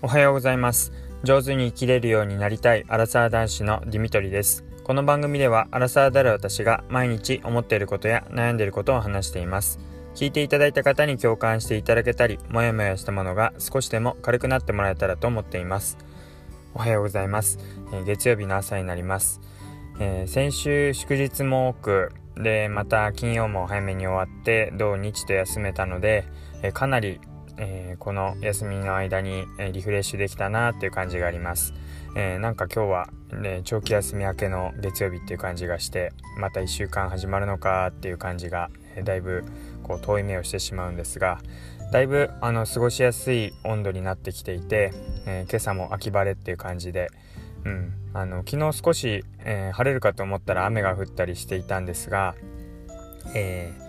おはようございます。上手に生きれるようになりたいアラサー男子のディミトリです。この番組ではアラサーである私が毎日思っていることや悩んでいることを話しています。聞いていただいた方に共感していただけたりもやもやしたものが少しでも軽くなってもらえたらと思っています。おはようございます、えー、月曜日の朝になります、えー、先週祝日も多くでまた金曜も早めに終わって土日と休めたので、えー、かなりえー、この休みの間に、えリフレッシュできたなっていう感じがあります。えー、なんか今日は、ね、長期休み明けの月曜日っていう感じがしてまた1週間始まるのかっていう感じが、え、だいぶこう遠い目をしてしまうんですがだいぶあの過ごしやすい温度になってきていて、え今朝も秋晴れっていう感じで、うん、あの昨日少し、え晴れるかと思ったら雨が降ったりしていたんですが、えー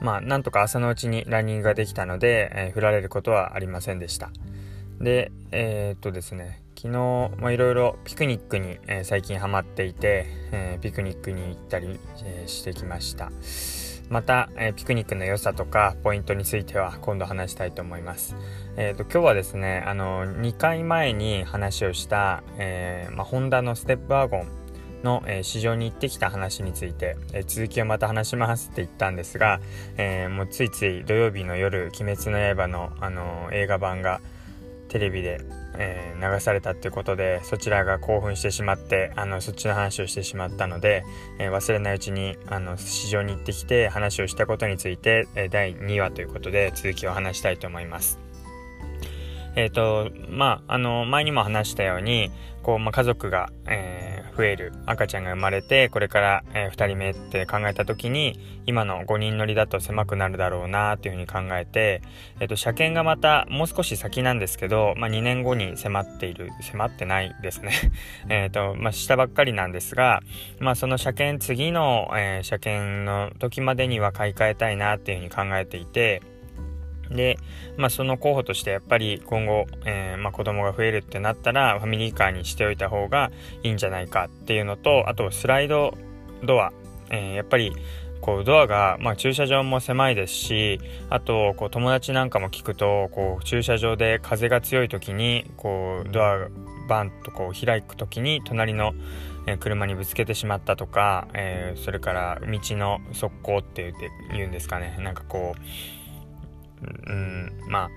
まあ、なんとか朝のうちにランニングができたので、えー、振られることはありませんでした。で、えー、っとですね、昨日、まあ、いろいろピクニックに、えー、最近ハマっていて、え、ピクニックに行ったり、え、してきました。また、えピクニックの良さとかポイントについては今度話したいと思います。えーと、今日はですねあの2回前に話をした、えまあ、ホンダのステップワゴンの、えー、市場に行ってきた話について、えー、続きをまた話しますって言ったんですが、えー、もうついつい土曜日の夜「鬼滅の刃の」あの映画版がテレビで、え流されたっていうことでそちらが興奮してしまってあのそっちの話をしてしまったので、え忘れないうちにあの市場に行ってきて話をしたことについて、え第2話ということで続きを話したいと思います。えっ、とまああの前にも話したようにこう、まあ、家族が、えー、増える。赤ちゃんが生まれてこれから、えー、2人目って考えた時に今の5人乗りだと狭くなるだろうなっていうふうに考えて、えーと、車検がまたもう少し先なんですけど、まあ、2年後に迫っている。迫ってないですね。えと、まあ、下ばっかりなんですが、まあ、その車検次の、え、車検の時までには買い替えたいなっていうふうに考えていてで、まあ、その候補としてやっぱり今後、えーまあ、子供が増えるってなったらファミリーカーにしておいた方がいいんじゃないかっていうのとあとスライドドア、えー、やっぱりこうドアが、まあ、駐車場も狭いですしあとこう友達なんかも聞くとこう駐車場で風が強い時にこうドアバンとこう開く時に隣の車にぶつけてしまったとか、えー、それから道の側溝って言って言うんですかね。なんかこううん、まあ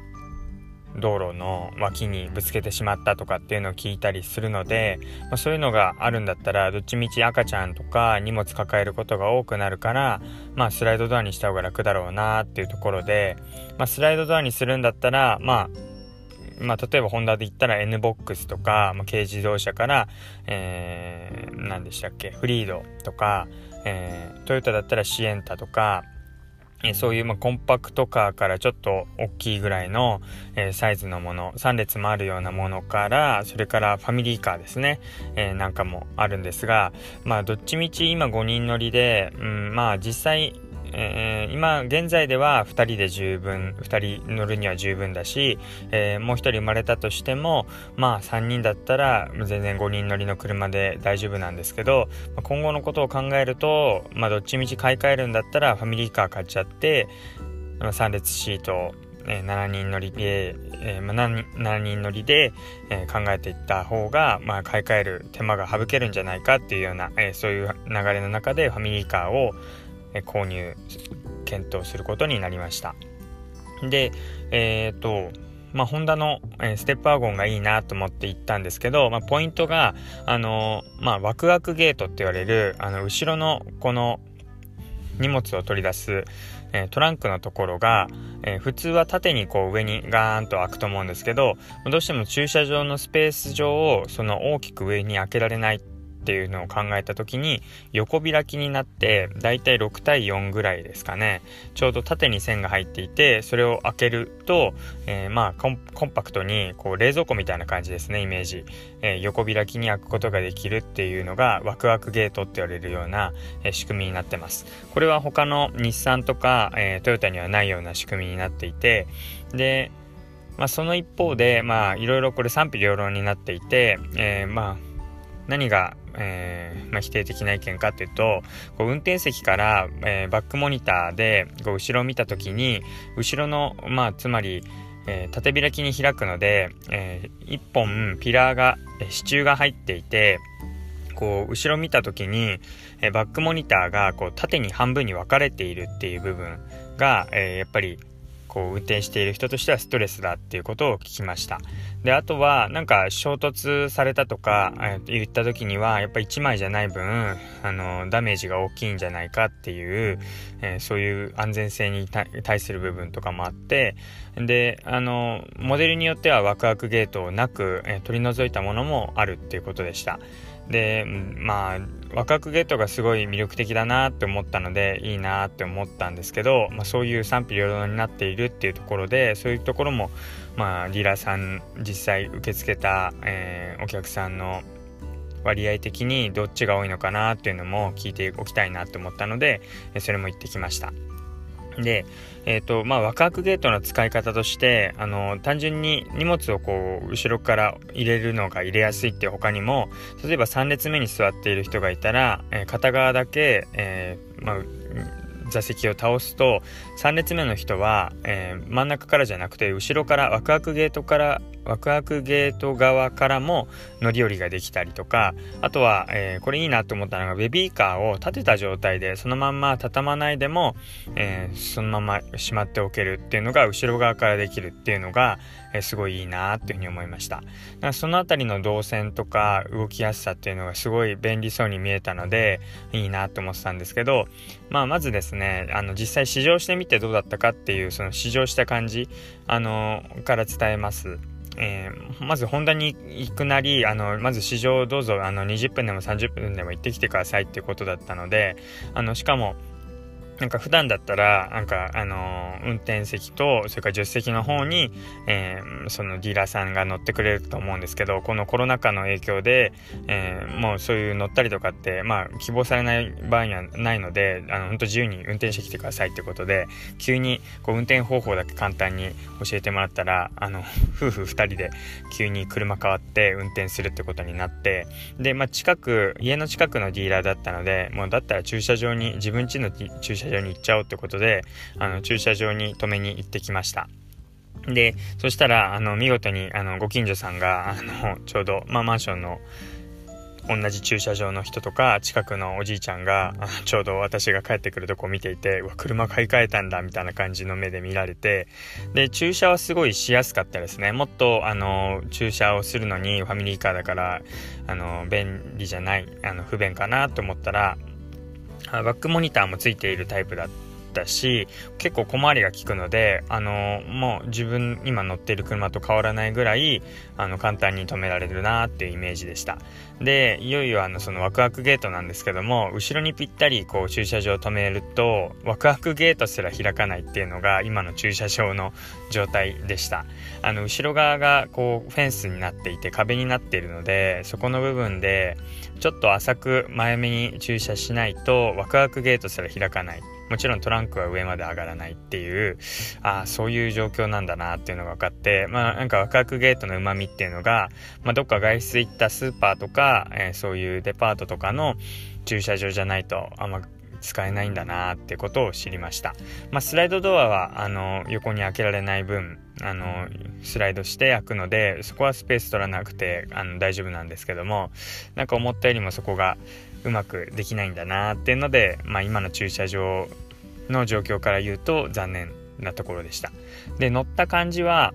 道路の脇にぶつけてしまったとかっていうのを聞いたりするので、まあ、そういうのがあるんだったらどっちみち赤ちゃんとか荷物抱えることが多くなるから、まあ、スライドドアにした方が楽だろうなっていうところで、まあ、スライドドアにするんだったらまあまあ、例えばホンダで言ったら NBOX とか、まあ、軽自動車から、えー、何でしたっけフリードとか、えー、トヨタだったらシエンタとか、えそういうまコンパクトカーからちょっと大きいぐらいの、えサイズのもの3列もあるようなものからそれからファミリーカーですね、え、なんかもあるんですがまあどっちみち今5人乗りで、うん、まあ実際えー、今現在では2人で十分2人乗るには十分だし、えー、もう1人生まれたとしてもまあ3人だったら全然5人乗りの車で大丈夫なんですけど今後のことを考えると、まあ、どっちみち買い替えるんだったらファミリーカー買っちゃって3列シートえー、7人乗りで、えーまあ、7, 人乗りで、えー、考えていった方が、まあ、買い替える手間が省けるんじゃないかっていうような、え、そういう流れの中でファミリーカーを、購入検討することになりました。でえ、ー、とまあ、ホンダの、ステップワゴンがいいなと思って行ったんですけど、まあ、ポイントが、あの、まあ、ワクワクゲートって言われる、あの、後ろのこの荷物を取り出す、え、トランクのところが、え普通は縦にこう上にガーンと開くと思うんですけど、どうしても駐車場のスペース上をその大きく上に開けられないっていうのを考えた時に横開きになってだいたい6対4ぐらいですかね。ちょうど縦に線が入っていてそれを開けると、えー、まあコンパクトにこう冷蔵庫みたいな感じですねイメージ、えー、横開きに開くことができるっていうのがワクワクゲートって言われるような、えー、仕組みになってます。これは他の日産とか、えトヨタにはないような仕組みになっていてでまあ、その一方で、まあ、いろいろこれ賛否両論になっていて、えー、まあ、何がえー、まあ、否定的な意見かというとこう運転席から、えー、バックモニターでこう後ろを見た時に後ろの、まあ、つまり、えー、縦開きに開くので、え、1本ピラーが、え支柱が入っていてこう後ろ見た時に、えバックモニターがこう縦に半分に分かれているっていう部分が、えやっぱりこう運転している人としてはストレスだっていうことを聞きました。であとはなんか衝突されたとか、えー、言った時にはやっぱ1枚じゃない分あのダメージが大きいんじゃないかっていう、えー、そういう安全性に対する部分とかもあってであのモデルによってはワクワクゲートをなく、えー、取り除いたものもあるっていうことでした。でまあ若くゲートがすごい魅力的だなって思ったのでいいなって思ったんですけど、まあ、そういう賛否両論になっているっていうところでそういうところも、まあ、ディーラーさん実際受け付けた、えー、お客さんの割合的にどっちが多いのかなっていうのも聞いておきたいなって思ったのでそれも言ってきました。で、えっ、ー、と、まあ、ワクワクゲートの使い方として、あの、単純に荷物をこう、後ろから入れるのが入れやすいってい他にも、例えば3列目に座っている人がいたら、えー、片側だけ、えー、まあ、座席を倒すと3列目の人は、えー、真ん中からじゃなくて後ろからワクワクゲートからワクワクゲート側からも乗り降りができたりとかあとは、えー、これいいなと思ったのがベビーカーを立てた状態でそのまんま畳まないでも、えー、そのまましまっておけるっていうのが後ろ側からできるっていうのが、えー、すごいいいなっていうふうに思いました。だからその辺りの動線とか動きやすさっていうのがすごい便利そうに見えたのでいいなと思ってたんですけど、まあ、まずですねあの実際試乗してみてどうだったかっていうその試乗した感じあのから伝えます。えー、まずホンダに行くなり、あの、まず試乗どうぞ、あの、20分でも30分でも行ってきてくださいっていうことだったので、あの、しかも、なんか普段だったら、なんか、あの、運転席と、それから助手席の方に、えー、そのディーラーさんが乗ってくれると思うんですけど、このコロナ禍の影響で、えー、もうそういう乗ったりとかって、まあ、希望されない場合にはないので、あの、本当自由に運転してきてくださいってことで、急に、こう、運転方法だけ簡単に教えてもらったら、あの、夫婦二人で急に車変わって運転するってことになって、で、まあ、近く、家の近くのディーラーだったので、もうだったら駐車場に、自分家の駐車車場に行っちゃおうってことで、あの、駐車場に止めに行ってきました。で、そしたら、あの、見事に、あの、ご近所さんが、あの、ちょうど、まあ、マンションの、同じ駐車場の人とか近くのおじいちゃんがちょうど私が帰ってくるとこ見ていてうわ車買い替えたんだみたいな感じの目で見られてで駐車はすごいしやすかったですねもっとあの駐車をするのにファミリーカーだからあの便利じゃないあの不便かなと思ったらバックモニターもついているタイプだったし結構小回りが利くのであのもう自分今乗ってる車と変わらないぐらいあの簡単に止められるなっていうイメージでした。でいよいよあのそのワクワクゲートなんですけども後ろにぴったりこう駐車場を止めるとワクワクゲートすら開かないっていうのが今の駐車場の状態でした。あの後ろ側がこうフェンスになっていて壁になっているのでそこの部分でちょっと浅く前目に駐車しないとワクワクゲートすら開かない。もちろんトランクは上まで上がらないっていうああそういう状況なんだなっていうのが分かってまあなんかワクワクゲートのうまみっていうのが、まあ、どっか外出行ったスーパーとか、えー、そういうデパートとかの駐車場じゃないとあんま使えないんだなってことを知りました。まあ、スライドドアはあの横に開けられない分あのスライドして開くのでそこはスペース取らなくてあの大丈夫なんですけどもなんか思ったよりもそこがうまくできないんだなっていうので、まあ、今の駐車場の状況から言うと残念なところでした。で乗った感じは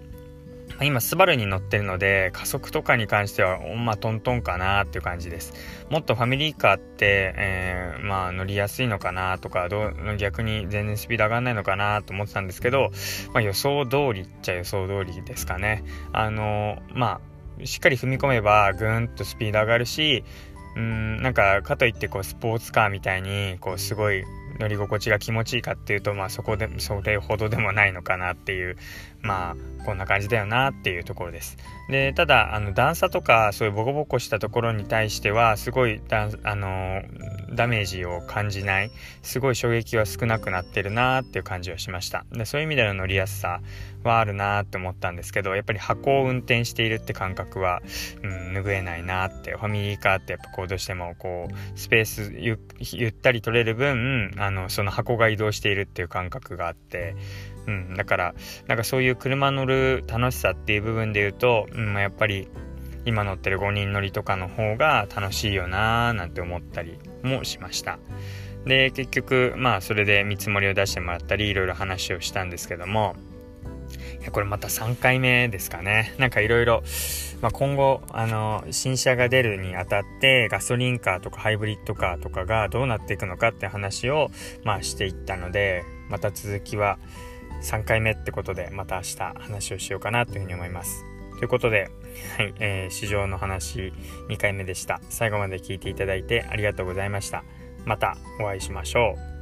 今、スバルに乗ってるので、加速とかに関しては、まあ、トントンかなっていう感じです。もっとファミリーカーって、えー、まあ、乗りやすいのかなとか、どう、逆に全然スピード上がんないのかなと思ってたんですけど、まあ、予想通りっちゃ予想通りですかね。あのまあ、しっかり踏み込めば、ぐーんとスピード上がるし、うん、なんか、かといって、こう、スポーツカーみたいに、こう、すごい、乗り心地が気持ちいいかっていうと、まあそこで、それほどでもないのかなっていう、まあこんな感じだよなっていうところです。で、ただ、あの段差とかそういうボコボコしたところに対しては、すごいだ、あのダメージを感じない、すごい衝撃は少なくなってるなっていう感じはしました。で、そういう意味での乗りやすさはあるなって思ったんですけど、やっぱり箱を運転しているって感覚は、うん、拭えないなって、ファミリーカーってやっぱこうどうしてもこう、スペースゆったり取れる分、あの、その箱が移動しているっていう感覚があって、うん、だからなんかそういう車乗る楽しさっていう部分で言うと、うん、やっぱり今乗ってる5人乗りとかの方が楽しいよなーなんて思ったりもしました。で結局まあそれで見積もりを出してもらったりいろいろ話をしたんですけどもこれまた3回目ですかねなんかいろいろ今後あの新車が出るにあたってガソリンカーとかハイブリッドカーとかがどうなっていくのかって話をまあしていったのでまた続きは3回目ってことでまた明日話をしようかなというふうに思います。ということで、はい、えー、市場の話2回目でした。最後まで聞いていただいてありがとうございました。またお会いしましょう。